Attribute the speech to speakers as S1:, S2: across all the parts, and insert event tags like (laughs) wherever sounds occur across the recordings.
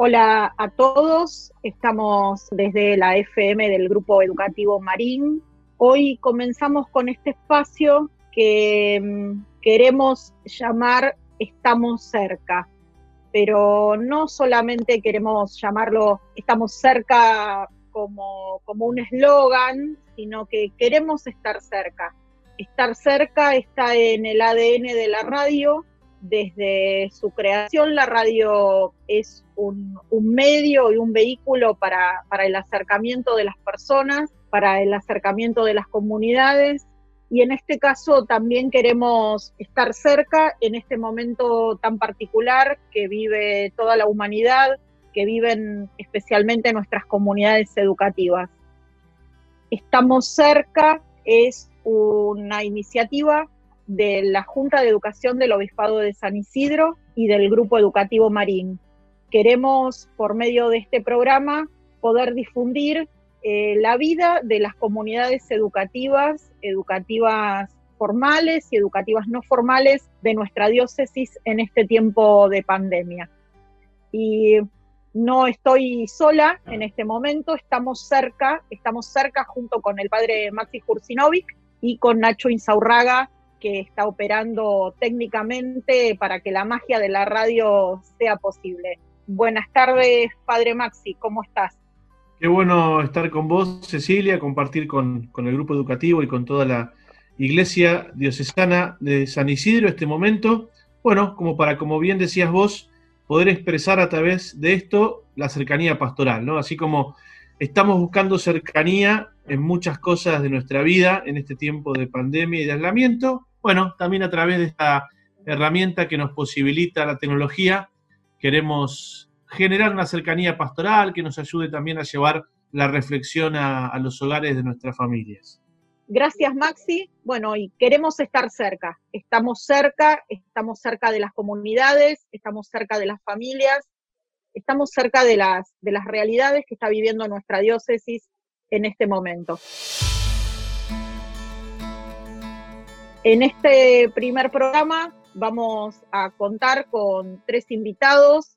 S1: Hola a todos, estamos desde la FM del Grupo Educativo Marín. Hoy comenzamos con este espacio que mm, queremos llamar Estamos cerca, pero no solamente queremos llamarlo Estamos cerca como, como un eslogan, sino que queremos estar cerca. Estar cerca está en el ADN de la radio desde su creación la radio es un, medio y un vehículo para, el acercamiento de las personas, para el acercamiento de las comunidades y en este caso también queremos estar cerca en este momento tan particular que vive toda la humanidad, que viven especialmente nuestras comunidades educativas. Estamos cerca es una iniciativa de la Junta de Educación del Obispado de San Isidro y del Grupo Educativo Marín. Queremos, por medio de este programa, poder difundir eh, la vida de las comunidades educativas, educativas formales y educativas no formales de nuestra diócesis en este tiempo de pandemia. Y no estoy sola en este momento, estamos cerca, estamos cerca junto con el padre Maxi Jursinovic y con Nacho Insaurraga, que está operando técnicamente para que la magia de la radio sea posible. Buenas tardes, Padre Maxi, ¿cómo estás?
S2: Qué bueno estar con vos, Cecilia, compartir con, el grupo educativo y con toda la Iglesia Diocesana de San Isidro este momento. Bueno, como para, como bien decías vos, poder expresar a través de esto la cercanía pastoral, ¿no? Así como estamos buscando cercanía en muchas cosas de nuestra vida en este tiempo de pandemia y de aislamiento, bueno, también a través de esta herramienta que nos posibilita la tecnología, queremos generar una cercanía pastoral que nos ayude también a llevar la reflexión a, los hogares de nuestras familias.
S1: Gracias, Maxi. Bueno, y queremos estar cerca. Estamos cerca, estamos cerca de las comunidades, estamos cerca de las familias, estamos cerca de las, de las realidades que está viviendo nuestra diócesis en este momento. En este primer programa vamos a contar con tres invitados.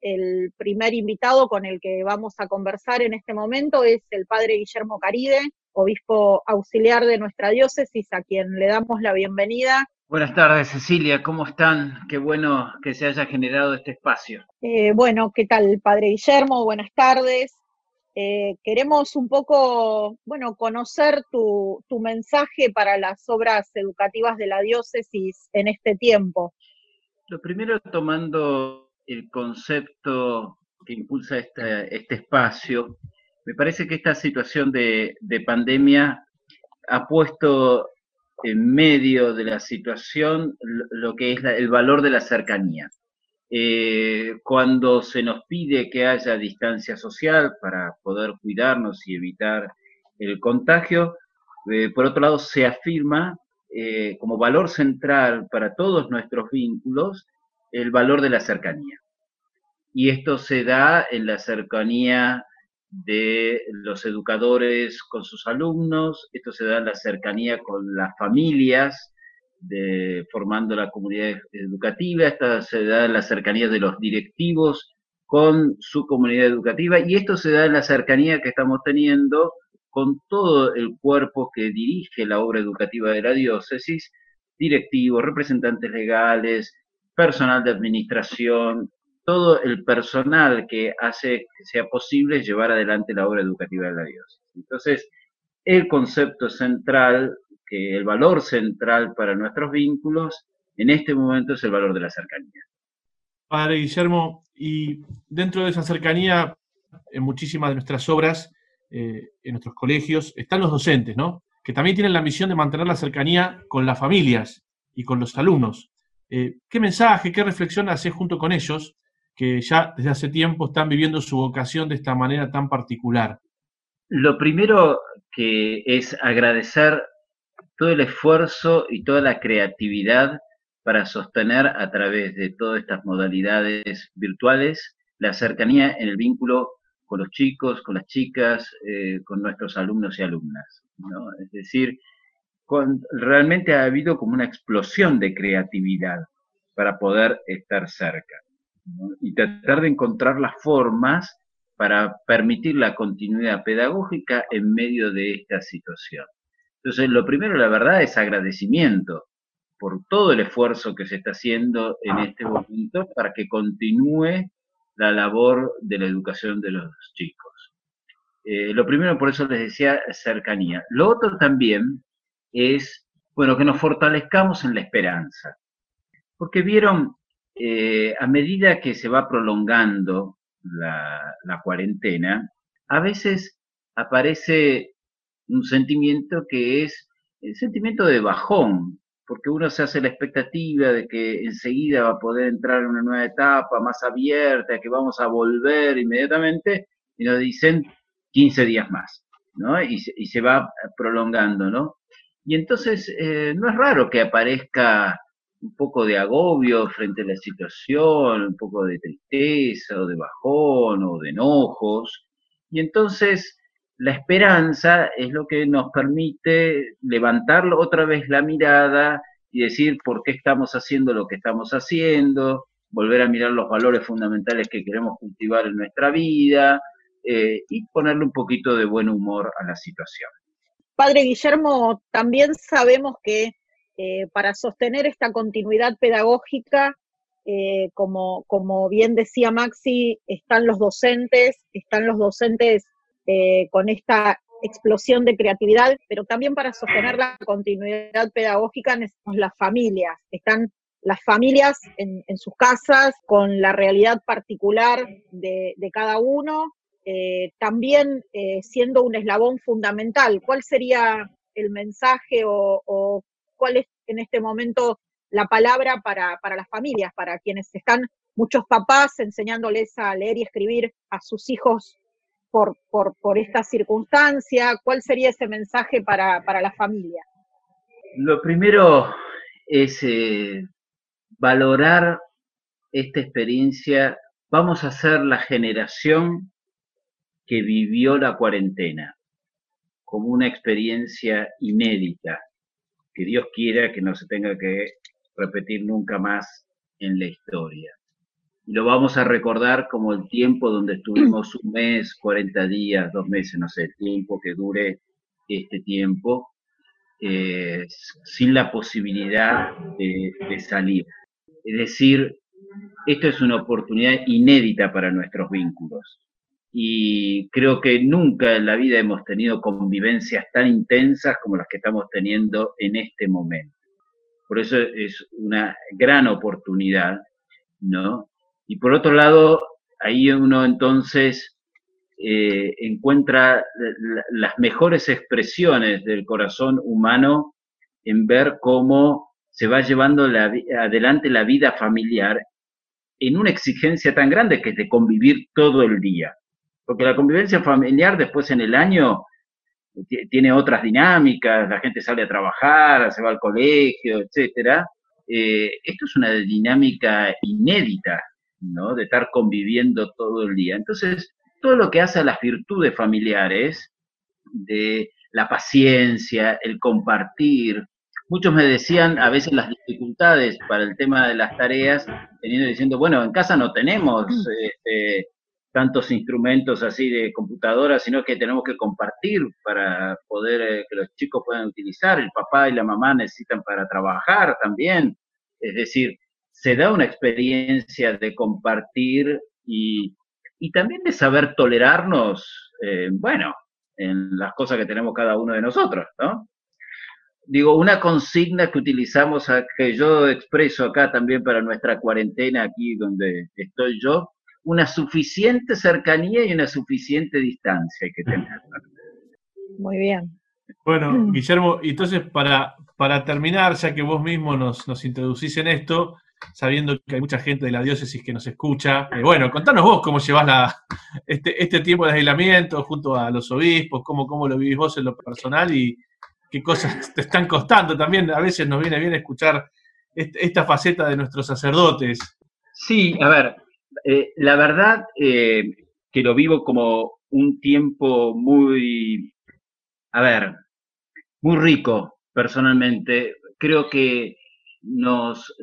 S1: El primer invitado con el que vamos a conversar en este momento es el padre Guillermo Caride, obispo auxiliar de nuestra diócesis, a quien le damos la bienvenida.
S3: Buenas tardes, Cecilia, ¿cómo están? Qué bueno que se haya generado este espacio.
S1: Eh, bueno, ¿qué tal, padre Guillermo? Buenas tardes. Eh, queremos un poco, bueno, conocer tu, mensaje para las obras educativas de la diócesis en este tiempo.
S3: Lo primero, tomando el concepto que impulsa este, este espacio, me parece que esta situación de, pandemia ha puesto en medio de la situación lo que es el valor de la cercanía. Eh, cuando se nos pide que haya distancia social para poder cuidarnos y evitar el contagio, eh, por otro lado se afirma eh, como valor central para todos nuestros vínculos el valor de la cercanía. Y esto se da en la cercanía de los educadores con sus alumnos, esto se da en la cercanía con las familias, de, formando la comunidad educativa, esta se da en la cercanía de los directivos con su comunidad educativa y esto se da en la cercanía que estamos teniendo con todo el cuerpo que dirige la obra educativa de la diócesis, directivos, representantes legales, personal de administración, todo el personal que hace que sea posible llevar adelante la obra educativa de la diócesis. Entonces, el concepto central el valor central para nuestros vínculos en este momento es el valor de la cercanía.
S2: Padre Guillermo, y dentro de esa cercanía, en muchísimas de nuestras obras, eh, en nuestros colegios, están los docentes, ¿no? Que también tienen la misión de mantener la cercanía con las familias y con los alumnos. Eh, ¿Qué mensaje, qué reflexión hace junto con ellos, que ya desde hace tiempo están viviendo su vocación de esta manera tan particular?
S3: Lo primero que es agradecer todo el esfuerzo y toda la creatividad para sostener a través de todas estas modalidades virtuales la cercanía en el vínculo con los chicos, con las chicas, eh, con nuestros alumnos y alumnas. Es decir, realmente ha habido como una explosión de creatividad para poder estar cerca. y tratar de encontrar las formas para permitir la continuidad pedagógica en medio de esta situación. Entonces, lo primero, la verdad, es agradecimiento por todo el esfuerzo que se está haciendo en este momento para que continúe la labor de la educación de los chicos. Eh, lo primero, por eso les decía, cercanía. Lo otro también es, bueno, que nos fortalezcamos en la esperanza. Porque vieron, eh, a medida que se va prolongando la, la cuarentena, a veces aparece un sentimiento que es el sentimiento de bajón, porque uno se hace la expectativa de que enseguida va a poder entrar en una nueva etapa más abierta, que vamos a volver inmediatamente, y nos dicen 15 días más, ¿no? Y, se va prolongando, ¿no? Y entonces eh, no es raro que aparezca un poco de agobio frente a la situación, un poco de tristeza o de bajón o de enojos. Y entonces la esperanza es lo que nos permite levantar otra vez la mirada y decir por qué estamos haciendo lo que estamos haciendo, volver a mirar los valores fundamentales que queremos cultivar en nuestra vida eh, y ponerle un poquito de buen humor a la situación.
S1: Padre Guillermo, también sabemos que eh, para sostener esta continuidad pedagógica, eh, como, como bien decía Maxi, están los docentes, están los docentes eh, con esta explosión de creatividad, pero también para sostener la continuidad pedagógica necesitamos las familias, están las familias en, sus casas con la realidad particular de, cada uno, también siendo un eslabón fundamental. ¿Cuál sería el mensaje o, o cuál es en este momento la palabra para, las familias, para quienes están, muchos papás enseñándoles a leer y escribir a sus hijos por, por, esta circunstancia? ¿Cuál sería ese mensaje para, la familia?
S3: Lo primero es eh, valorar esta experiencia. Vamos a ser la generación que vivió la cuarentena como una experiencia inédita, que Dios quiera que no se tenga que repetir nunca más en la historia. Y lo vamos a recordar como el tiempo donde estuvimos un mes, 40 días, dos meses, no sé, el tiempo que dure este tiempo, eh, sin la posibilidad de, de salir. Es decir, esto es una oportunidad inédita para nuestros vínculos y creo que nunca en la vida hemos tenido convivencias tan intensas como las que estamos teniendo en este momento. Por eso es una gran oportunidad, ¿no? Y por otro lado, ahí uno entonces eh, encuentra las mejores expresiones del corazón humano en ver cómo se va llevando adelante la vida familiar en una exigencia tan grande que es de convivir todo el día porque la convivencia familiar después en el año tiene otras dinámicas, la gente sale a trabajar, se va al colegio, etcétera. Eh, esto es una dinámica inédita, ¿no? De estar conviviendo todo el día. Entonces, todo lo que hace a las virtudes familiares, de la paciencia, el compartir. Muchos me decían a veces las dificultades para el tema de las tareas, teniendo diciendo, bueno, en casa no tenemos este, tantos instrumentos así de computadora, sino que tenemos que compartir para poder eh, que los chicos puedan utilizar. El papá y la mamá necesitan para trabajar también. Es decir, se da una experiencia de compartir y, también de saber tolerarnos, eh, bueno, en las cosas que tenemos cada uno de nosotros, ¿no? Digo, una consigna que utilizamos, que yo expreso acá también para nuestra cuarentena aquí donde estoy yo, una suficiente cercanía y una suficiente distancia hay que tener.
S1: Muy bien.
S2: Bueno, Guillermo, entonces para, para terminar, ya que vos mismo nos, nos introducís en esto, sabiendo que hay mucha gente de la diócesis que nos escucha, eh, bueno, contanos vos cómo llevas este, este tiempo de aislamiento junto a los obispos, cómo, cómo lo vivís vos en lo personal y qué cosas te están costando. También a veces nos viene bien escuchar esta faceta de nuestros sacerdotes.
S3: Sí, a ver, eh, la verdad eh, que lo vivo como un tiempo muy, a ver, muy rico personalmente. Creo que nos,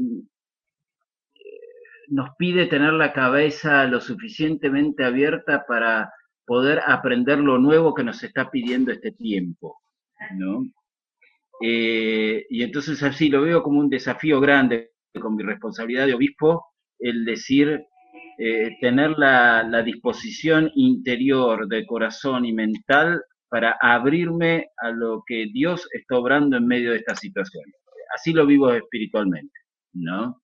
S3: nos pide tener la cabeza lo suficientemente abierta para poder aprender lo nuevo que nos está pidiendo este tiempo, ¿no? Eh, y entonces así lo veo como un desafío grande con mi responsabilidad de obispo, el decir, eh, tener la, la, disposición interior de corazón y mental para abrirme a lo que Dios está obrando en medio de esta situación. Así lo vivo espiritualmente, ¿no?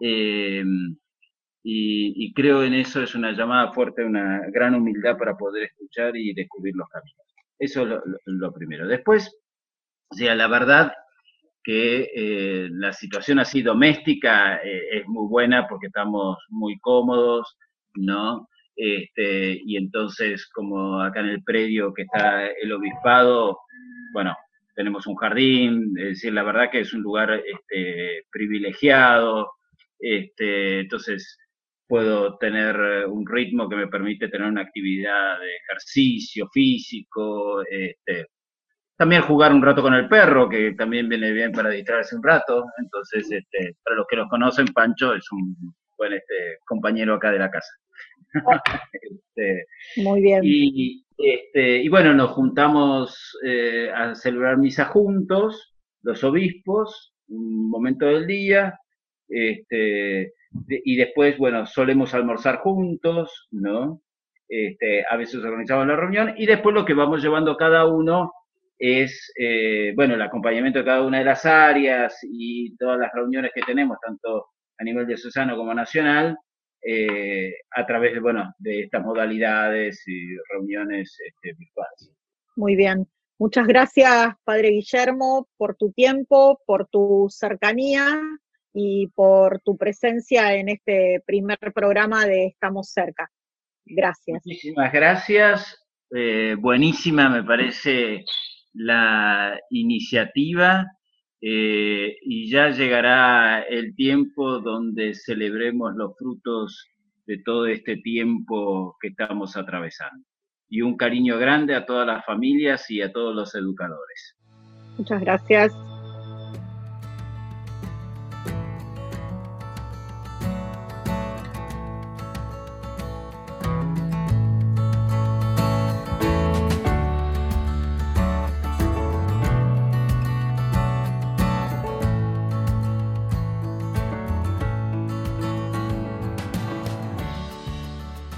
S3: Eh, y, creo en eso, es una llamada fuerte, una gran humildad para poder escuchar y descubrir los caminos. Eso es lo, primero. Después, sea, la verdad que eh, la situación así doméstica eh, es muy buena porque estamos muy cómodos, ¿no? Este, y entonces, como acá en el predio que está el obispado, bueno, tenemos un jardín, es decir, la verdad que es un lugar este, privilegiado, este, entonces puedo tener eh, un ritmo que me permite tener una actividad de ejercicio físico, este, también jugar un rato con el perro, que también viene bien para distraerse un rato. Entonces, este, para los que nos conocen, Pancho es un buen este, compañero acá de la casa. (laughs)
S1: este, Muy bien.
S3: Y, este, y bueno, nos juntamos eh, a celebrar misa juntos, los obispos, un momento del día, este, y después, bueno, solemos almorzar juntos, ¿no? Este, a veces organizamos la reunión y después lo que vamos llevando cada uno es, eh, bueno, el acompañamiento de cada una de las áreas y todas las reuniones que tenemos, tanto a nivel de Susano como nacional, eh, a través de, bueno, de estas modalidades y reuniones este, virtuales.
S1: Muy bien. Muchas gracias, Padre Guillermo, por tu tiempo, por tu cercanía y por tu presencia en este primer programa de Estamos cerca. Gracias.
S3: Muchísimas gracias. Eh, buenísima me parece la iniciativa eh, y ya llegará el tiempo donde celebremos los frutos de todo este tiempo que estamos atravesando. Y un cariño grande a todas las familias y a todos los educadores.
S1: Muchas gracias.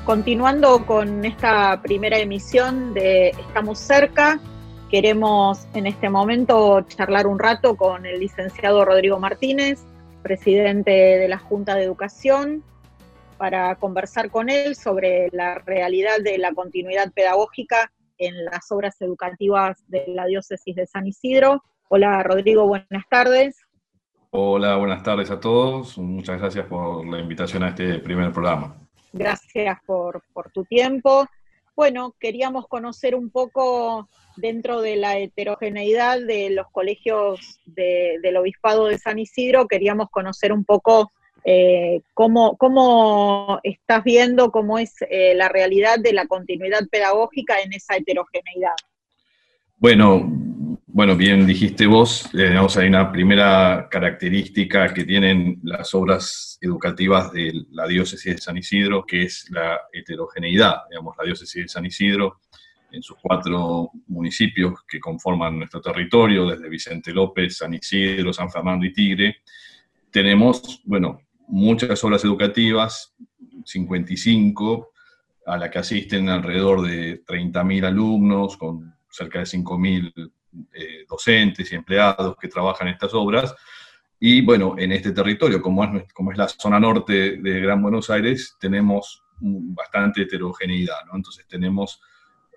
S1: Continuando con esta primera emisión de Estamos cerca, queremos en este momento charlar un rato con el licenciado Rodrigo Martínez, presidente de la Junta de Educación, para conversar con él sobre la realidad de la continuidad pedagógica en las obras educativas de la diócesis de San Isidro. Hola Rodrigo, buenas tardes.
S4: Hola, buenas tardes a todos. Muchas gracias por la invitación a este primer programa.
S1: Gracias por, tu tiempo. Bueno, queríamos conocer un poco dentro de la heterogeneidad de los colegios del Obispado de San Isidro, queríamos conocer un poco eh, cómo, estás viendo cómo es eh, la realidad de la continuidad pedagógica en esa heterogeneidad.
S4: Bueno, bueno, bien dijiste vos, eh, hay una primera característica que tienen las obras educativas de la diócesis de San Isidro, que es la heterogeneidad. Digamos, la diócesis de San Isidro, en sus cuatro municipios que conforman nuestro territorio, desde Vicente López, San Isidro, San Fernando y Tigre, tenemos, bueno, muchas obras educativas, 55, a la que asisten alrededor de 30.000 alumnos, con cerca de 5.000 eh, docentes y empleados que trabajan estas obras. Y bueno, en este territorio, como es, como es la zona norte de Gran Buenos Aires, tenemos bastante heterogeneidad. Entonces tenemos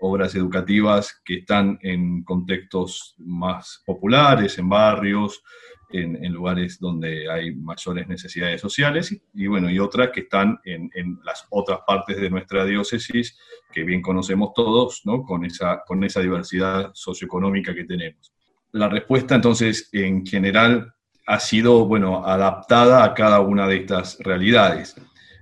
S4: obras educativas que están en contextos más populares, en barrios, en, lugares donde hay mayores necesidades sociales y, bueno, y otras que están en, las otras partes de nuestra diócesis que bien conocemos todos, ¿no? Con esa, con esa diversidad socioeconómica que tenemos. La respuesta entonces en general ha sido, bueno, adaptada a cada una de estas realidades.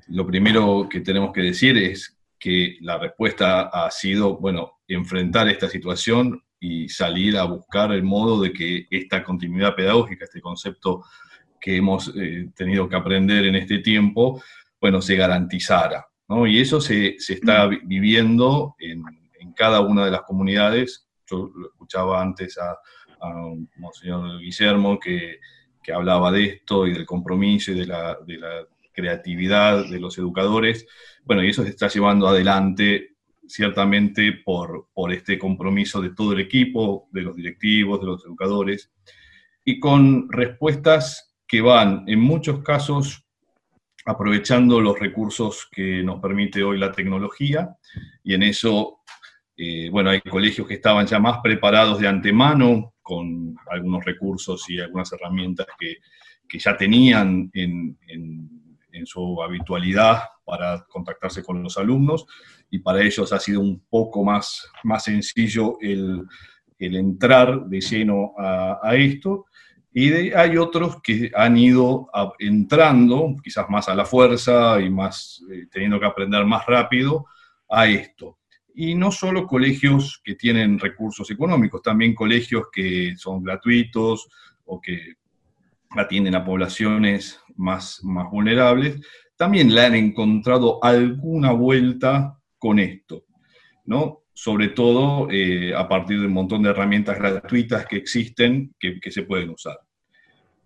S4: Lo primero que tenemos que decir es que la respuesta ha sido, bueno, enfrentar esta situación y salir a buscar el modo de que esta continuidad pedagógica, este concepto que hemos eh, tenido que aprender en este tiempo, bueno, se garantizara. ¿no? Y eso se, está viviendo en, cada una de las comunidades. Yo lo escuchaba antes a, a Monseñor Guillermo que, que, hablaba de esto y del compromiso y de la, de la creatividad de los educadores. Bueno, y eso se está llevando adelante ciertamente por, por este compromiso de todo el equipo, de los directivos, de los educadores, y con respuestas que van en muchos casos aprovechando los recursos que nos permite hoy la tecnología, y en eso, eh, bueno, hay colegios que estaban ya más preparados de antemano con algunos recursos y algunas herramientas que, que ya tenían en, en, en su habitualidad para contactarse con los alumnos, y para ellos ha sido un poco más, más sencillo el, entrar de lleno a, a esto. Y hay otros que han ido entrando, quizás más a la fuerza y más eh, teniendo que aprender más rápido a esto. Y no solo colegios que tienen recursos económicos, también colegios que son gratuitos o que atienden a poblaciones más, más vulnerables, también le han encontrado alguna vuelta con esto, ¿no? Sobre todo eh, a partir de un montón de herramientas gratuitas que existen que, se pueden usar.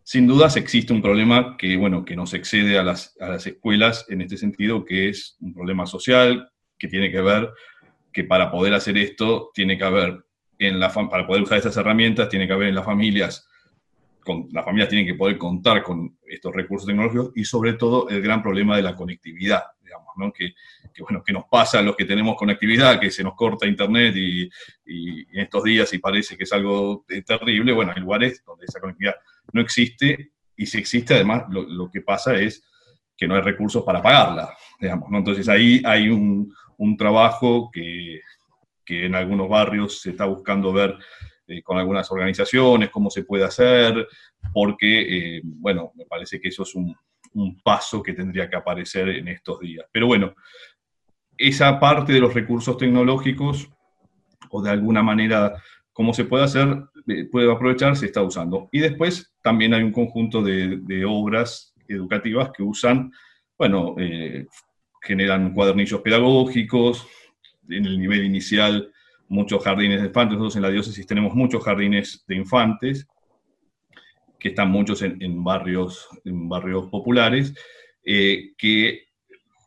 S4: Sin dudas existe un problema que, bueno, que nos excede a las, a las escuelas en este sentido, que es un problema social, que tiene que ver que para poder hacer esto tiene que haber en la para poder usar estas herramientas tiene que haber en las familias con, las familias tienen que poder contar con estos recursos tecnológicos y sobre todo el gran problema de la conectividad, digamos, ¿no? que, bueno, que nos pasa a los que tenemos conectividad, que se nos corta internet y, en estos días y parece que es algo terrible, bueno, hay lugares donde esa conectividad no existe y si existe además lo, lo que pasa es que no hay recursos para pagarla, digamos, ¿no? Entonces ahí hay un, un trabajo que, que en algunos barrios se está buscando ver eh, con algunas organizaciones, cómo se puede hacer, porque, eh, bueno, me parece que eso es un, paso que tendría que aparecer en estos días. Pero bueno, esa parte de los recursos tecnológicos, o de alguna manera, cómo se puede hacer, eh, puede aprovechar, se está usando. Y después también hay un conjunto de, obras educativas que usan, bueno, generan cuadernillos pedagógicos, en el nivel inicial muchos jardines de infantes. Nosotros en la diócesis tenemos muchos jardines de infantes, que están muchos en, barrios, en barrios populares, eh, que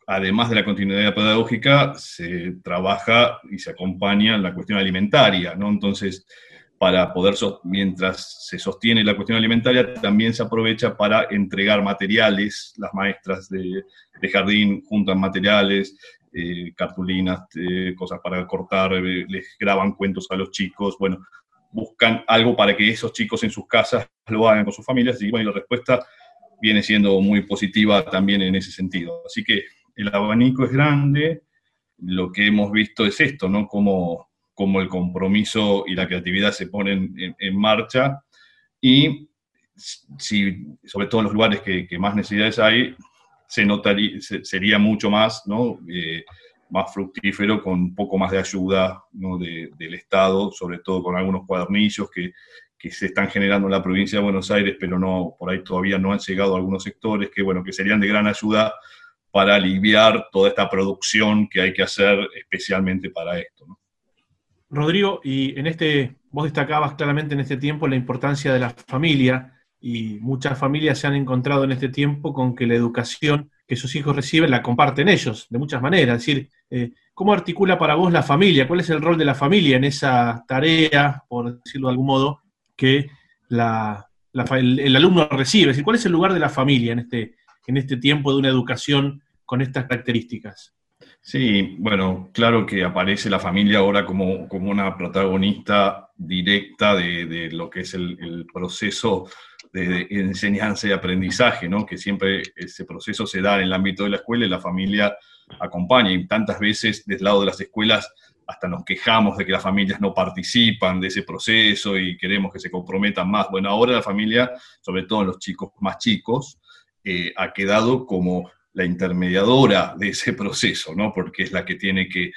S4: además de la continuidad pedagógica, se trabaja y se acompaña la cuestión alimentaria, ¿no? Entonces, para poder, mientras se sostiene la cuestión alimentaria, también se aprovecha para entregar materiales, las maestras de jardín juntan materiales, eh, cartulinas, eh, cosas para cortar, eh, les graban cuentos a los chicos, bueno, buscan algo para que esos chicos en sus casas (laughs) lo hagan con sus familias y bueno, la respuesta viene siendo muy positiva también en ese sentido. Así que el abanico es grande, lo que hemos visto es esto, ¿no? Como, como el compromiso y la creatividad se ponen en, marcha y si, sobre todo en los lugares que, que más necesidades hay, se notaría, sería mucho más, ¿no? Eh, más fructífero con un poco más de ayuda del Estado, sobre todo con algunos cuadernillos que, que, se están generando en la provincia de Buenos Aires, pero no, por ahí todavía no han llegado algunos sectores que, bueno, que serían de gran ayuda para aliviar toda esta producción que hay que hacer especialmente para esto.
S2: Rodrigo, y en este, vos destacabas claramente en este tiempo la importancia de la familia y muchas familias se han encontrado en este tiempo con que la educación que sus hijos reciben la comparten ellos, de muchas maneras. Es decir, eh, ¿cómo articula para vos la familia? ¿Cuál es el rol de la familia en esa tarea, por decirlo de algún modo, que el, alumno recibe? Es decir, ¿cuál es el lugar de la familia en este, en este tiempo de una educación con estas características?
S4: Sí, bueno, claro que aparece la familia ahora como, como una protagonista directa de, lo que es el proceso de enseñanza y aprendizaje, ¿no? que siempre ese proceso se da en el ámbito de la escuela y la familia acompaña. Y tantas veces, desde lado de las escuelas, hasta nos quejamos de que las familias no participan de ese proceso y queremos que se comprometan más. Bueno, ahora la familia, sobre todo los chicos más chicos, eh, ha quedado como la intermediadora de ese proceso, ¿no? porque es la que tiene que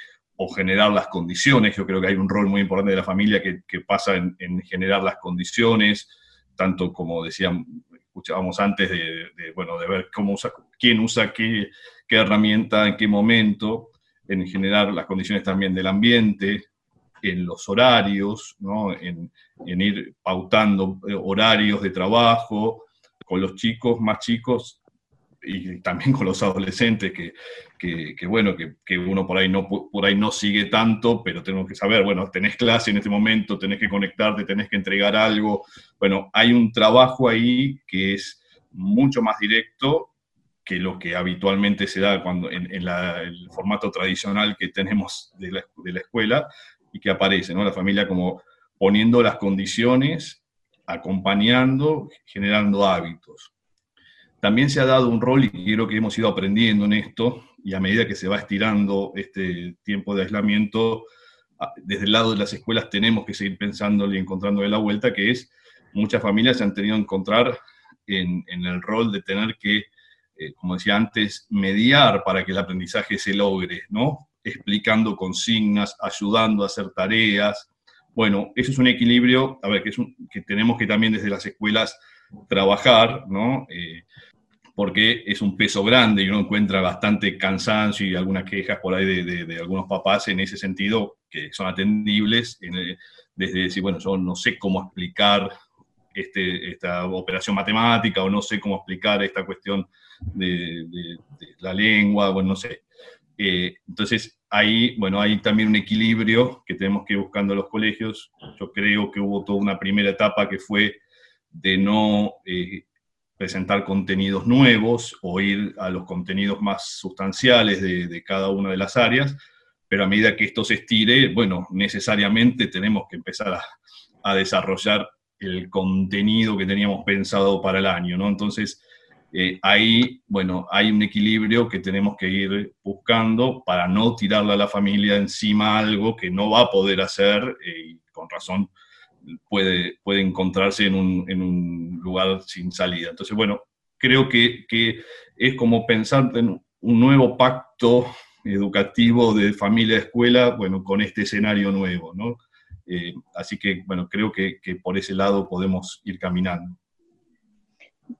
S4: generar las condiciones. Yo creo que hay un rol muy importante de la familia que, pasa en generar las condiciones, tanto como decían, escuchábamos antes de, bueno, de ver cómo usa, quién usa qué, qué herramienta, en qué momento, en generar las condiciones también del ambiente, en los horarios, ¿no? en, en, ir pautando eh, horarios de trabajo con los chicos más chicos y también con los adolescentes, que, que, bueno, que, que, uno por ahí, no, por ahí no sigue tanto, pero tenemos que saber, bueno, tenés clase en este momento, tenés que conectarte, tenés que entregar algo. Bueno, hay un trabajo ahí que es mucho más directo que lo que habitualmente se da cuando, en, el formato tradicional que tenemos de la, de la escuela y que aparece, ¿no? La familia como poniendo las condiciones, acompañando, generando hábitos. También se ha dado un rol, y creo que hemos ido aprendiendo en esto, y a medida que se va estirando este tiempo de aislamiento, desde el lado de las escuelas tenemos que seguir pensando y encontrando de la vuelta, que es, muchas familias se han tenido que encontrar en, el rol de tener que, eh, como decía antes, mediar para que el aprendizaje se logre, ¿no? Explicando consignas, ayudando a hacer tareas. Bueno, eso es un equilibrio, a ver, que, es que tenemos que también desde las escuelas trabajar, ¿no? Eh, porque es un peso grande y uno encuentra bastante cansancio y algunas quejas por ahí de, algunos papás en ese sentido que son atendibles, desde decir, bueno, yo no sé cómo explicar este, esta operación matemática o no sé cómo explicar esta cuestión de, la lengua, bueno, no sé. Eh, entonces, ahí, bueno, hay también un equilibrio que tenemos que ir buscando en los colegios. Yo creo que hubo toda una primera etapa que fue de no eh, presentar contenidos nuevos o ir a los contenidos más sustanciales de, cada una de las áreas, pero a medida que esto se estire, bueno, necesariamente tenemos que empezar a, desarrollar el contenido que teníamos pensado para el año, ¿no? Entonces, eh, ahí, bueno, hay un equilibrio que tenemos que ir buscando para no tirarle a la familia encima algo que no va a poder hacer, eh, y con razón puede, puede encontrarse en un, lugar sin salida. Entonces, bueno, creo que, es como pensar en un nuevo pacto educativo de familia-escuela, bueno, con este escenario nuevo, ¿no? Eh, así que, bueno, creo que, por ese lado podemos ir caminando.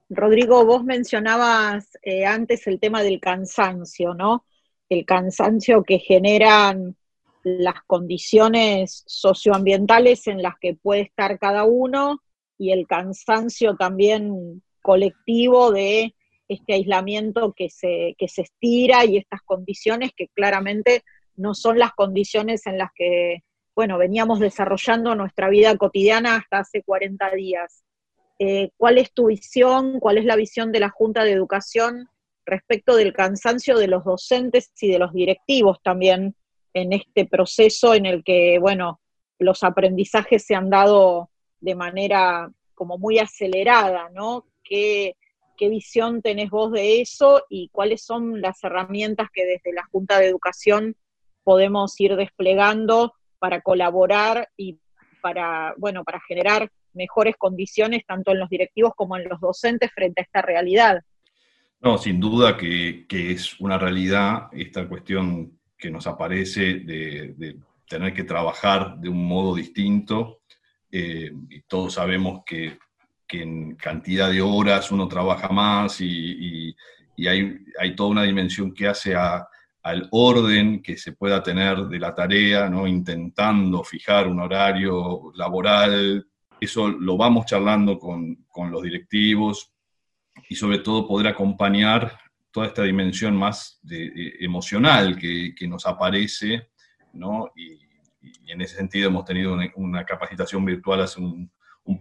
S1: Rodrigo, vos mencionabas eh, antes el tema del cansancio, ¿no? El cansancio que generan las condiciones socioambientales en las que puede estar cada uno y el cansancio también colectivo de este aislamiento que se, que se estira y estas condiciones que claramente no son las condiciones en las que, bueno, veníamos desarrollando nuestra vida cotidiana hasta hace 40 días. Eh, ¿Cuál es tu visión? ¿Cuál es la visión de la Junta de Educación respecto del cansancio de los docentes y de los directivos también en este proceso en el que, bueno, los aprendizajes se han dado de manera como muy acelerada, ¿no? ¿Qué, visión tenés vos de eso y cuáles son las herramientas que desde la Junta de Educación podemos ir desplegando para colaborar y para, bueno, para generar mejores condiciones tanto en los directivos como en los docentes frente a esta realidad?
S4: No, sin duda que, que es una realidad esta cuestión que nos aparece de, tener que trabajar de un modo distinto. Eh, y todos sabemos que, en cantidad de horas uno trabaja más y, hay, toda una dimensión que hace al orden que se pueda tener de la tarea, ¿no? intentando fijar un horario laboral. Eso lo vamos charlando con, con los directivos y sobre todo poder acompañar toda esta dimensión más emocional que, nos aparece, ¿no? Y, en ese sentido hemos tenido una, capacitación virtual hace un,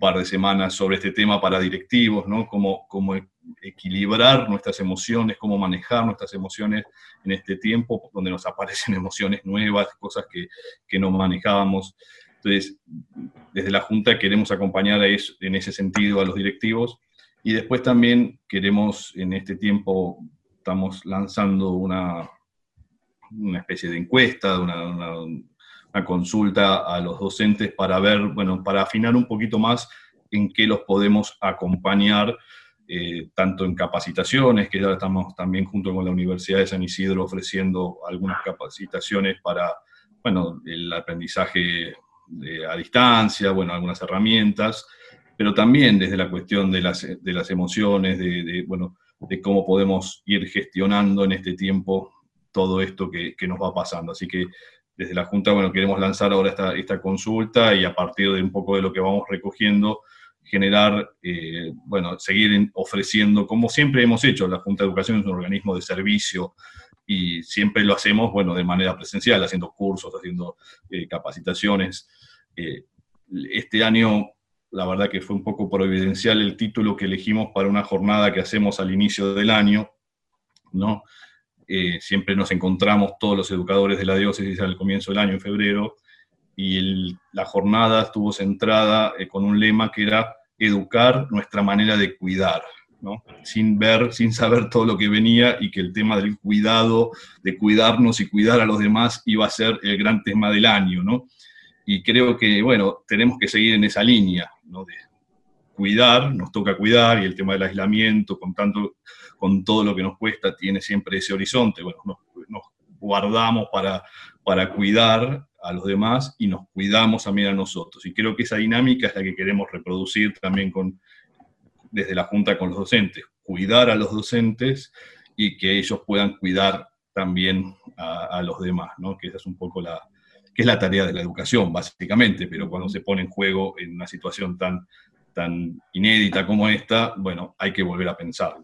S4: par de semanas sobre este tema para directivos, ¿no? Cómo, cómo, equilibrar nuestras emociones, cómo manejar nuestras emociones en este tiempo donde nos aparecen (laughs) emociones nuevas, cosas que, que no manejábamos. Entonces, desde la Junta queremos acompañar en ese sentido a los directivos y después también queremos en este tiempo estamos lanzando una, una especie de encuesta, una, consulta a los docentes para ver, bueno, para afinar un poquito más en qué los podemos acompañar, eh, tanto en capacitaciones, que ya estamos también junto con la Universidad de San Isidro ofreciendo algunas capacitaciones para, bueno, el aprendizaje a distancia, bueno, algunas herramientas, pero también desde la cuestión de las, de las emociones, de, bueno, de cómo podemos ir gestionando en este tiempo todo esto que, que, nos va pasando. Así que desde la Junta, bueno, queremos lanzar ahora esta, esta consulta y a partir de un poco de lo que vamos recogiendo, generar, eh, bueno, seguir ofreciendo, como siempre hemos hecho, la Junta de Educación es un organismo de servicio y siempre lo hacemos, bueno, de manera presencial, haciendo cursos, haciendo eh, capacitaciones. Eh, este año, la verdad que fue un poco providencial el título que elegimos para una jornada que hacemos al inicio del año, ¿no? siempre nos encontramos todos los educadores de la diócesis al comienzo del año, en febrero, y la jornada estuvo centrada con un lema que era educar nuestra manera de cuidar, ¿no? sin ver, sin saber todo lo que venía y que el tema del cuidado, de cuidarnos y cuidar a los demás iba a ser el gran tema del año. ¿no? Y creo que, bueno, tenemos que seguir en esa línea, ¿no? de cuidar, nos toca cuidar y el tema del aislamiento, con, tanto, con todo lo que nos cuesta, tiene siempre ese horizonte. Bueno, nos, guardamos para, para cuidar a los demás y nos cuidamos también a nosotros. Y creo que esa dinámica es la que queremos reproducir también con, desde la Junta con los docentes, cuidar a los docentes y que ellos puedan cuidar también a, los demás, ¿no? que esa es un poco la, que es la tarea de la educación, básicamente, pero cuando se pone en juego en una situación tan, tan inédita como esta, bueno, hay que volver a pensar.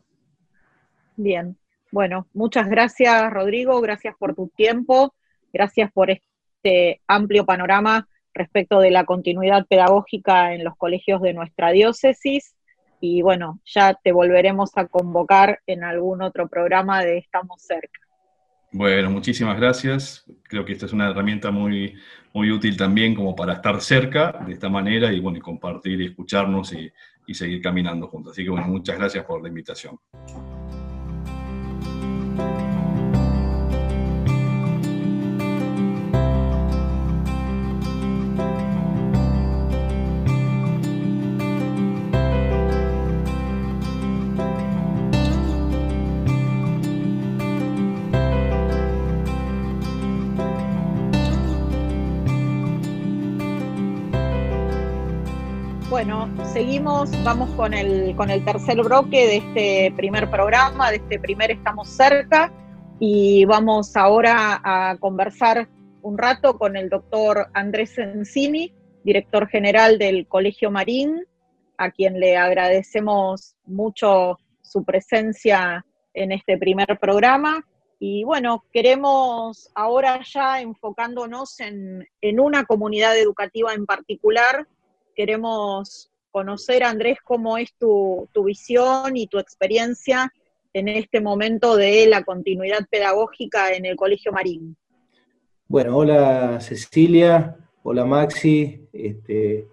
S1: Bien, bueno, muchas gracias Rodrigo, gracias por tu tiempo, gracias por este amplio panorama respecto de la continuidad pedagógica en los colegios de nuestra diócesis. Y bueno, ya te volveremos a convocar en algún otro programa de Estamos cerca.
S4: Bueno, muchísimas gracias. Creo que esta es una herramienta muy, muy útil también como para estar cerca de esta manera y bueno, y compartir y escucharnos y, y seguir caminando juntos. Así que bueno, muchas gracias por la invitación.
S1: Seguimos, vamos con el, con el tercer bloque de este primer programa, de este primer Estamos cerca, y vamos ahora a conversar un rato con el doctor Andrés Encini, director general del Colegio Marín, a quien le agradecemos mucho su presencia en este primer programa. Y bueno, queremos ahora ya enfocándonos en, en una comunidad educativa en particular, queremos conocer, Andrés, cómo es tu, visión y tu experiencia en este momento de la continuidad pedagógica en el Colegio Marín.
S5: Bueno, hola Cecilia, hola Maxi. Este,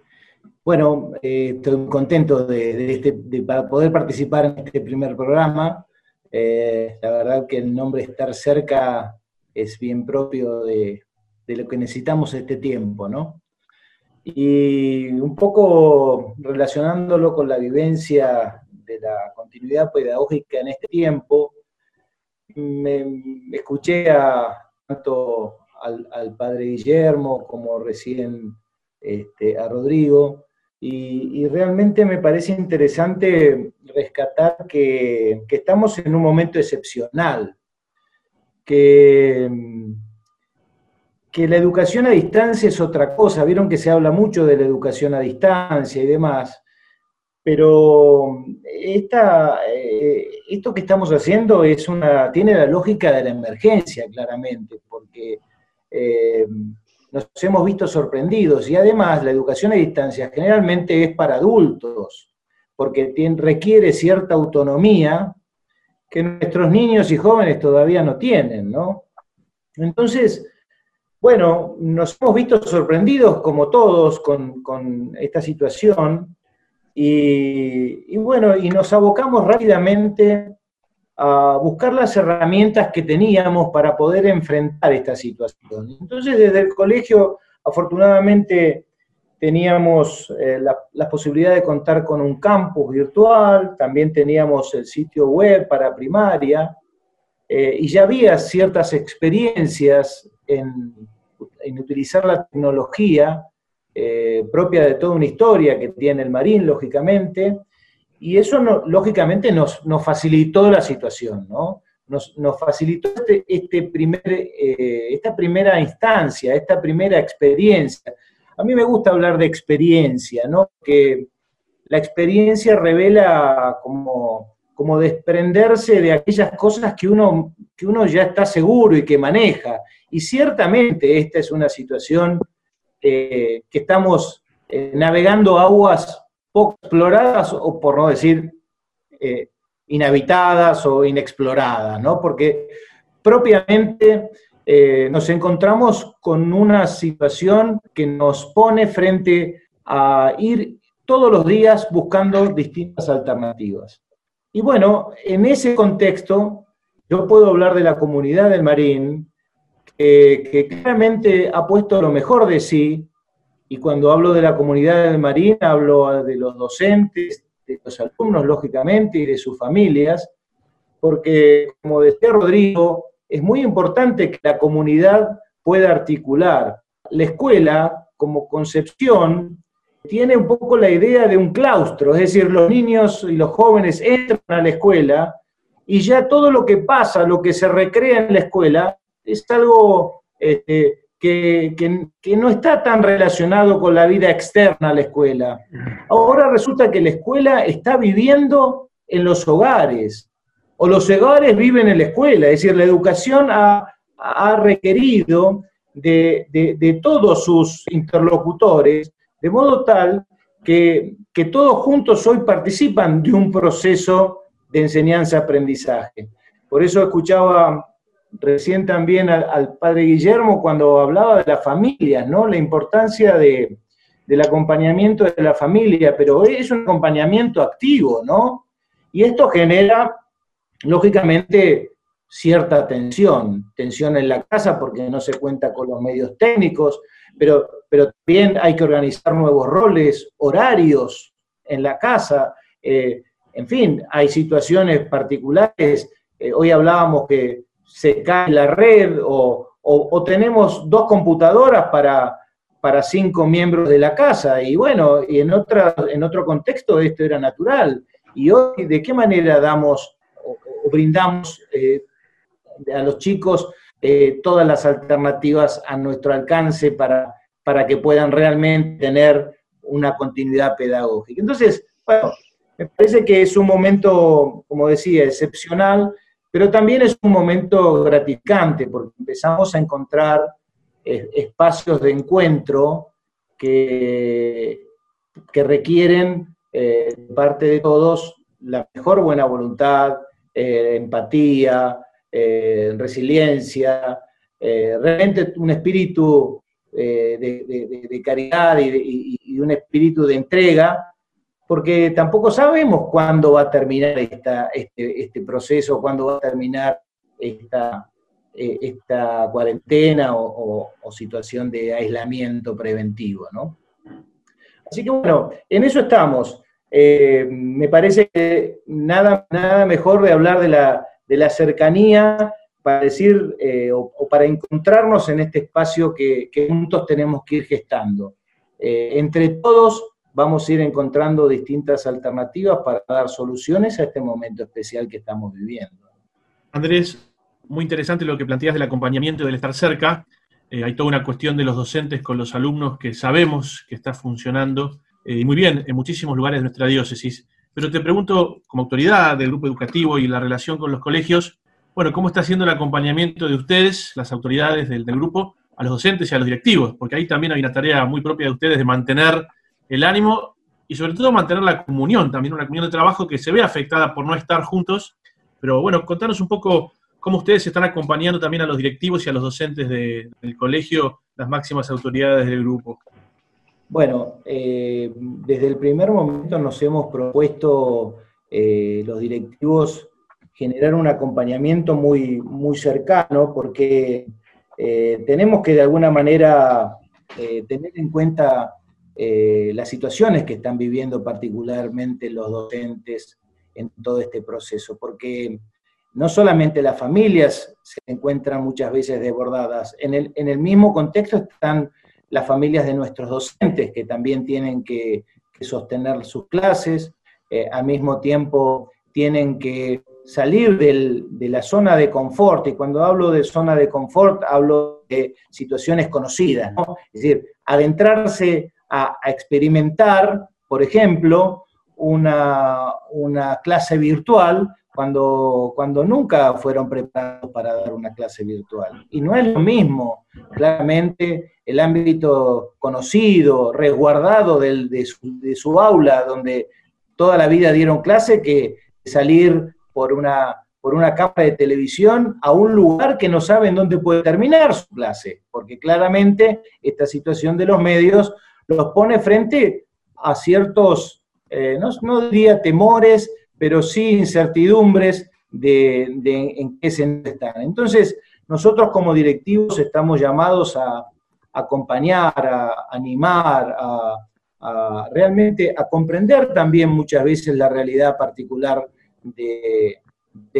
S5: bueno, eh, estoy contento de, este, poder participar en este primer programa. Eh, la verdad que el nombre Estar Cerca es bien propio de, de lo que necesitamos este tiempo, ¿no? Y un poco relacionándolo con la vivencia de la continuidad pedagógica en este tiempo, me, escuché a, tanto al, padre Guillermo como recién este, a Rodrigo, y, realmente me parece interesante rescatar que, que estamos en un momento excepcional, que que la educación a distancia es otra cosa. Vieron que se habla mucho de la educación a distancia y demás, pero esta, eh, esto que estamos haciendo es una, tiene la lógica de la emergencia, claramente, porque eh, nos hemos visto sorprendidos y además la educación a distancia generalmente es para adultos, porque requiere cierta autonomía que nuestros niños y jóvenes todavía no tienen, ¿no? Entonces, bueno, nos hemos visto sorprendidos, como todos, con, esta situación, y, bueno, y nos abocamos rápidamente a buscar las herramientas que teníamos para poder enfrentar esta situación. Entonces, desde el colegio, afortunadamente, teníamos eh, la, posibilidad de contar con un campus virtual, también teníamos el sitio web para primaria, eh, y ya había ciertas experiencias en, utilizar la tecnología eh, propia de toda una historia que tiene el Marín, lógicamente, y eso lógicamente nos, nos, facilitó la situación, ¿no? Nos, facilitó este, este primer, eh, esta primera instancia, esta primera experiencia. A mí me gusta hablar de experiencia, ¿no? Que la experiencia revela como, como desprenderse de aquellas cosas que uno, que uno ya está seguro y que maneja. Y ciertamente esta es una situación eh, que estamos eh, navegando aguas poco exploradas o por no decir eh, inhabitadas o inexploradas, ¿no? Porque propiamente nos encontramos con una situación que nos pone frente a ir todos los días buscando distintas alternativas. Y bueno, en ese contexto, yo puedo hablar de la comunidad del Marín, que claramente ha puesto lo mejor de sí, y cuando hablo de la comunidad del Marín, hablo de los docentes, de los alumnos, lógicamente, y de sus familias, porque, como decía Rodrigo, es muy importante que la comunidad pueda articular. La escuela, como concepción, tiene un poco la idea de un claustro, es decir, los niños y los jóvenes entran a la escuela y ya todo lo que pasa, lo que se recrea en la escuela, es algo este, que, que, no está tan relacionado con la vida externa a la escuela. Ahora resulta que la escuela está viviendo en los hogares, o los hogares viven en la escuela, es decir, la educación ha, ha requerido de, de, de todos sus interlocutores de modo tal que, todos juntos hoy participan de un proceso de enseñanza-aprendizaje. Por eso escuchaba recién también al, padre Guillermo cuando hablaba de las familias, ¿no? La importancia de, del acompañamiento de la familia, pero es un acompañamiento activo, ¿no? Y esto genera, lógicamente, cierta tensión, tensión en la casa porque no se cuenta con los medios técnicos, pero, pero también hay que organizar nuevos roles, horarios en la casa, eh, en fin, hay situaciones particulares, eh, hoy hablábamos que se cae la red o, tenemos dos computadoras para, para cinco miembros de la casa, y bueno, y en, otra, en otro contexto esto era natural, y hoy de qué manera damos o, brindamos eh, a los chicos todas las alternativas a nuestro alcance para, para que puedan realmente tener una continuidad pedagógica. Entonces, bueno, me parece que es un momento, como decía, excepcional, pero también es un momento gratificante porque empezamos a encontrar eh, espacios de encuentro que, que requieren eh, de parte de todos la mejor buena voluntad, empatía, eh, resiliencia, eh, realmente un espíritu eh, de, caridad y, un espíritu de entrega, porque tampoco sabemos cuándo va a terminar este, este, proceso, cuándo va a terminar esta, esta cuarentena o, situación de aislamiento preventivo, ¿no? Así que bueno, en eso estamos. me parece que nada, nada mejor de hablar de la, de la cercanía para decir eh, o, para encontrarnos en este espacio que, juntos tenemos que ir gestando. Eh, entre todos vamos a ir encontrando distintas alternativas para dar soluciones a este momento especial que estamos viviendo.
S2: Andrés, muy interesante lo que planteas del acompañamiento y del estar cerca. Eh, hay toda una cuestión de los docentes con los alumnos que sabemos que está funcionando y muy bien en muchísimos lugares de nuestra diócesis. Pero te pregunto, como autoridad del grupo educativo y la relación con los colegios, bueno, ¿cómo está siendo el acompañamiento de ustedes, las autoridades del, grupo, a los docentes y a los directivos? Porque ahí también hay una tarea muy propia de ustedes de mantener el ánimo y sobre todo mantener la comunión, también una comunión de trabajo que se ve afectada por no estar juntos. Pero bueno, contanos un poco cómo ustedes están acompañando también a los directivos y a los docentes del colegio, las máximas autoridades del grupo.
S5: Bueno, eh, desde el primer momento nos hemos propuesto eh, los directivos generar un acompañamiento muy, muy cercano porque eh, tenemos que de alguna manera tener en cuenta las situaciones que están viviendo particularmente los docentes en todo este proceso, porque no solamente las familias se encuentran muchas veces desbordadas, en el, en el mismo contexto están las familias de nuestros docentes, que también tienen que, sostener sus clases, eh, al mismo tiempo tienen que salir de la zona de confort, y cuando hablo de zona de confort hablo de situaciones conocidas, es decir, adentrarse a, experimentar, por ejemplo, una, una clase virtual cuando, cuando nunca fueron preparados para dar una clase virtual. Y no es lo mismo, claramente, el ámbito conocido, resguardado de, su, aula, donde toda la vida dieron clase, que salir por una, por una cámara de televisión a un lugar que no saben dónde puede terminar su clase, porque claramente esta situación de los medios los pone frente a ciertos, eh, no, no diría temores, pero sí incertidumbres de, en qué se están. Entonces, nosotros como directivos estamos llamados a, acompañar, a animar, a, realmente a comprender también muchas veces la realidad particular de,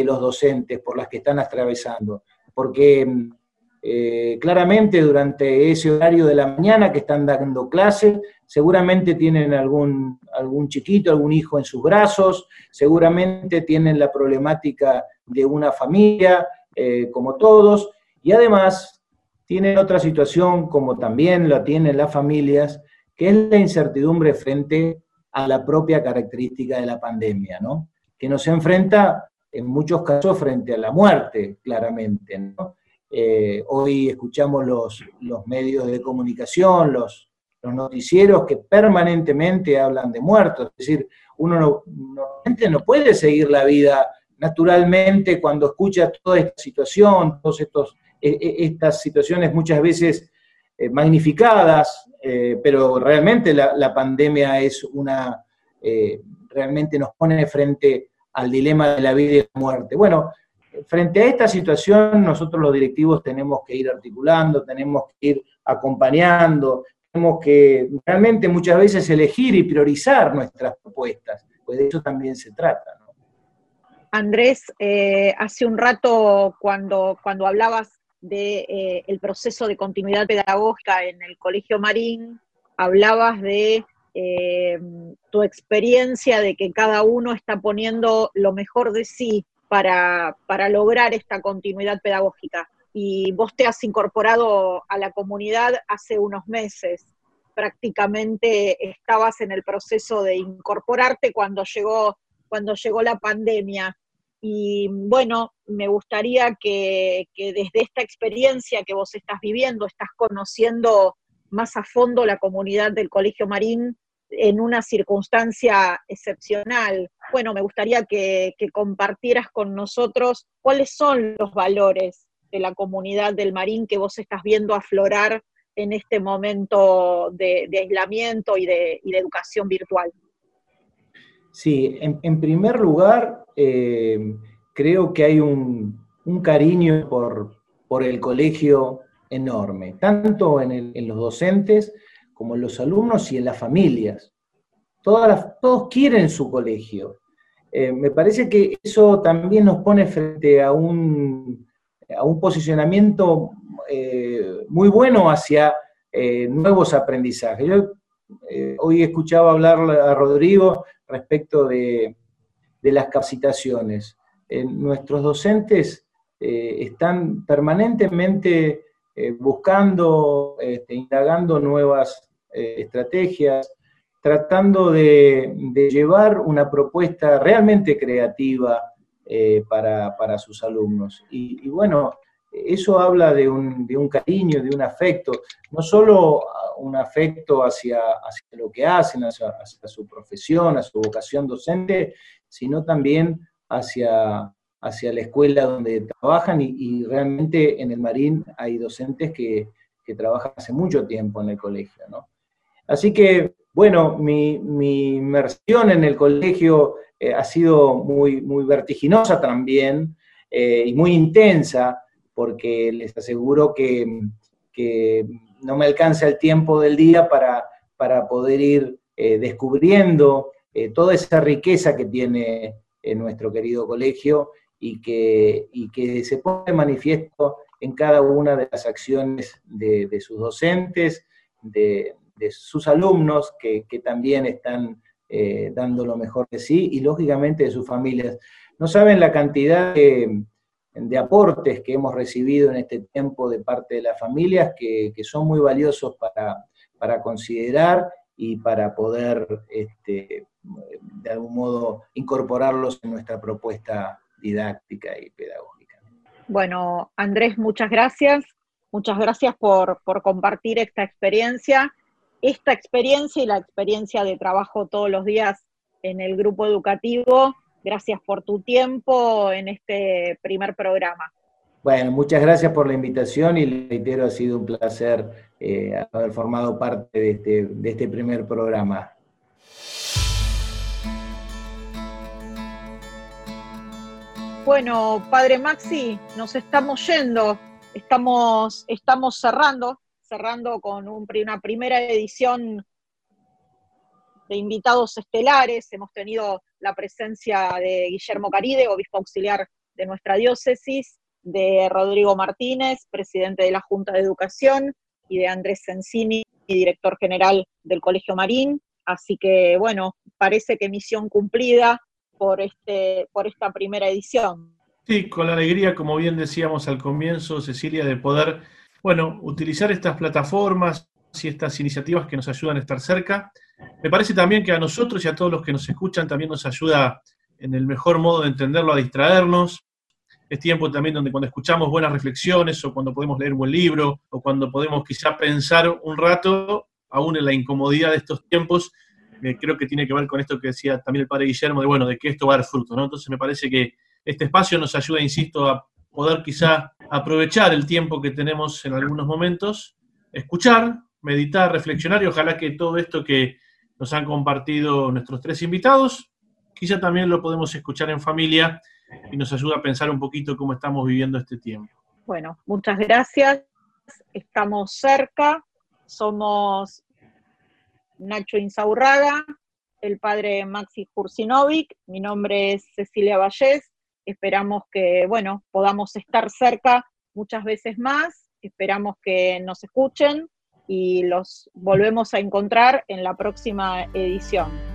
S5: los docentes por las que están atravesando. Porque eh, claramente durante ese horario de la mañana que están dando clases, seguramente tienen algún, algún chiquito, algún hijo en sus brazos, seguramente tienen la problemática de una familia, eh, como todos, y además tienen otra situación, como también la tienen las familias, que es la incertidumbre frente a la propia característica de la pandemia, ¿no? Que nos enfrenta en muchos casos frente a la muerte, claramente. Eh, hoy escuchamos los, los medios de comunicación, los, los noticieros que permanentemente hablan de muertos. Es decir, uno no, no puede seguir la vida naturalmente cuando escucha toda esta situación, todas estos, e, e, estas situaciones muchas veces eh, magnificadas, eh, pero realmente la, pandemia es una, eh, realmente nos pone frente al dilema de la vida y la muerte. Bueno, frente a esta situación nosotros los directivos tenemos que ir articulando, tenemos que ir acompañando, tenemos que realmente muchas veces elegir y priorizar nuestras propuestas, pues de eso también se trata.
S1: Andrés, eh, hace un rato cuando, cuando hablabas del de, eh, proceso de continuidad pedagógica en el Colegio Marín, hablabas de eh, tu experiencia de que cada uno está poniendo lo mejor de sí para, para lograr esta continuidad pedagógica y vos te has incorporado a la comunidad hace unos meses. Prácticamente estabas en el proceso de incorporarte cuando llegó, cuando llegó la pandemia. Y bueno, me gustaría que, que desde esta experiencia que vos estás viviendo, estás conociendo más a fondo la comunidad del Colegio Marín en una circunstancia excepcional. Bueno, me gustaría que, compartieras con nosotros cuáles son los valores de la comunidad del Marín que vos estás viendo aflorar en este momento de, aislamiento y de, educación virtual?
S5: Sí, en, primer lugar, eh, creo que hay un, cariño por, el colegio enorme, tanto en, los docentes como en los alumnos y en las familias. Todos quieren su colegio. Eh, me parece que eso también nos pone frente a un, a un posicionamiento eh, muy bueno hacia eh, nuevos aprendizajes. Yo hoy escuchaba hablar a Rodrigo respecto de, las capacitaciones. nuestros docentes están permanentemente buscando, este, indagando nuevas estrategias, tratando de, llevar una propuesta realmente creativa eh, para, sus alumnos. Y, bueno, eso habla de un, cariño, de un afecto, no solo un afecto hacia, lo que hacen, hacia, su profesión, a su vocación docente, sino también hacia, hacia la escuela donde trabajan y, realmente en el Marín hay docentes que, trabajan hace mucho tiempo en el colegio. Así que, bueno, mi, inmersión en el colegio eh, ha sido muy, muy vertiginosa también eh, y muy intensa, porque les aseguro que, no me alcanza el tiempo del día para, para poder ir eh, descubriendo toda esa riqueza que tiene nuestro querido colegio y que, que se pone manifiesto en cada una de las acciones de, sus docentes, de, sus alumnos que, también están eh, dando lo mejor de sí y lógicamente de sus familias. No saben la cantidad de, aportes que hemos recibido en este tiempo de parte de las familias que, son muy valiosos para, para considerar y para poder, este, de algún modo, incorporarlos en nuestra propuesta didáctica y pedagógica.
S1: Bueno, Andrés, muchas gracias. Muchas gracias por, compartir esta experiencia, esta experiencia y la experiencia de trabajo todos los días en el grupo educativo. Gracias por tu tiempo en este primer programa.
S5: Bueno, muchas gracias por la invitación y reitero, ha sido un placer eh, haber formado parte de este, de este primer programa.
S1: Bueno, padre Maxi, nos estamos yendo estamos, estamos cerrando, cerrando con una primera edición de invitados estelares. Hemos tenido la presencia de Guillermo Caride, obispo auxiliar de nuestra diócesis, de Rodrigo Martínez, presidente de la Junta de Educación, y de Andrés Sensini, director general del Colegio Marín. Así que, bueno, parece que misión cumplida por, este, por esta primera edición.
S2: Sí, con la alegría, como bien decíamos al comienzo, Cecilia, de poder, bueno, utilizar estas plataformas y estas iniciativas que nos ayudan a estar cerca. Me parece también que a nosotros y a todos los que nos escuchan también nos ayuda en el mejor modo de entenderlo a distraernos. Es tiempo también donde cuando escuchamos buenas reflexiones o cuando podemos leer un buen libro o cuando podemos quizá pensar un rato, aún en la incomodidad de estos tiempos, eh, creo que tiene que ver con esto que decía también el padre Guillermo, de bueno, de que esto va a dar fruto, ¿no? Entonces me parece que este espacio nos ayuda, insisto, a poder quizá aprovechar el tiempo que tenemos en algunos momentos, escuchar, meditar, reflexionar y ojalá que todo esto que nos han compartido nuestros tres invitados, quizá también lo podemos escuchar en familia y nos ayuda a pensar un poquito cómo estamos viviendo este tiempo.
S1: Bueno, muchas gracias. Estamos cerca. Somos Nacho Insaurraga, el padre Maxi Kursinovic, mi nombre es Cecilia Vallés Esperamos que, bueno, podamos estar cerca muchas veces más. Esperamos que nos escuchen y los volvemos a encontrar en la próxima edición.